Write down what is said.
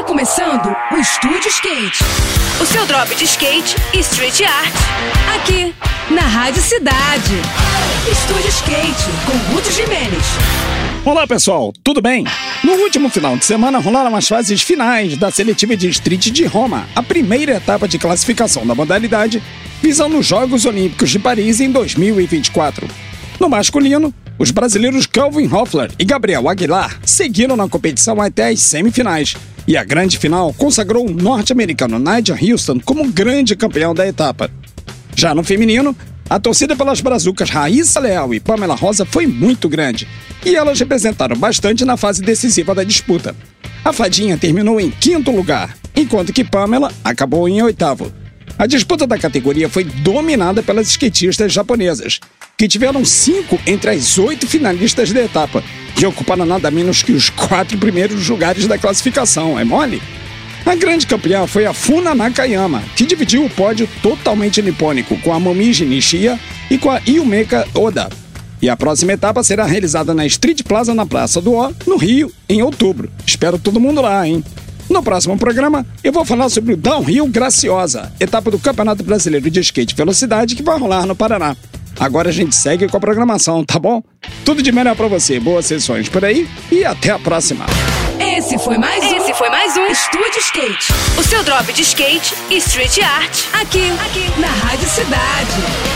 Está começando o Estúdio Skate. O seu drop de skate e street art. Aqui, na Rádio Cidade. Estúdio Skate, com Guto Jimenez. Olá pessoal, tudo bem? No último final de semana rolaram as fases finais da seletiva de Street de Roma, a primeira etapa de classificação da modalidade, visando os Jogos Olímpicos de Paris em 2024. No masculino, os brasileiros Calvin Hoffler e Gabriel Aguilar seguiram na competição até as semifinais. E a grande final consagrou o norte-americano Nigel Houston como grande campeão da etapa. Já no feminino, a torcida pelas brazucas Raíssa Leal e Pamela Rosa foi muito grande, e elas representaram bastante na fase decisiva da disputa. A Fadinha terminou em quinto lugar, enquanto que Pamela acabou em oitavo. A disputa da categoria foi dominada pelas skatistas japonesas, que tiveram cinco entre as oito finalistas da etapa e ocuparam nada menos que os quatro primeiros lugares da classificação, é mole? A grande campeã foi a Funa Nakayama, que dividiu o pódio totalmente nipônico com a Momiji Nishia e com a Yumeka Oda. E a próxima etapa será realizada na Street Plaza na Praça do O, no Rio, em outubro. Espero todo mundo lá, hein? No próximo programa, eu vou falar sobre o Downhill Graciosa, etapa do Campeonato Brasileiro de Skate Velocidade que vai rolar no Paraná. Agora a gente segue com a programação, tá bom? Tudo de melhor para você, boas sessões por aí e até a próxima. Esse foi mais um. Esse foi mais um Estúdio Skate. O seu drop de skate e street art. Aqui, aqui, na Rádio Cidade.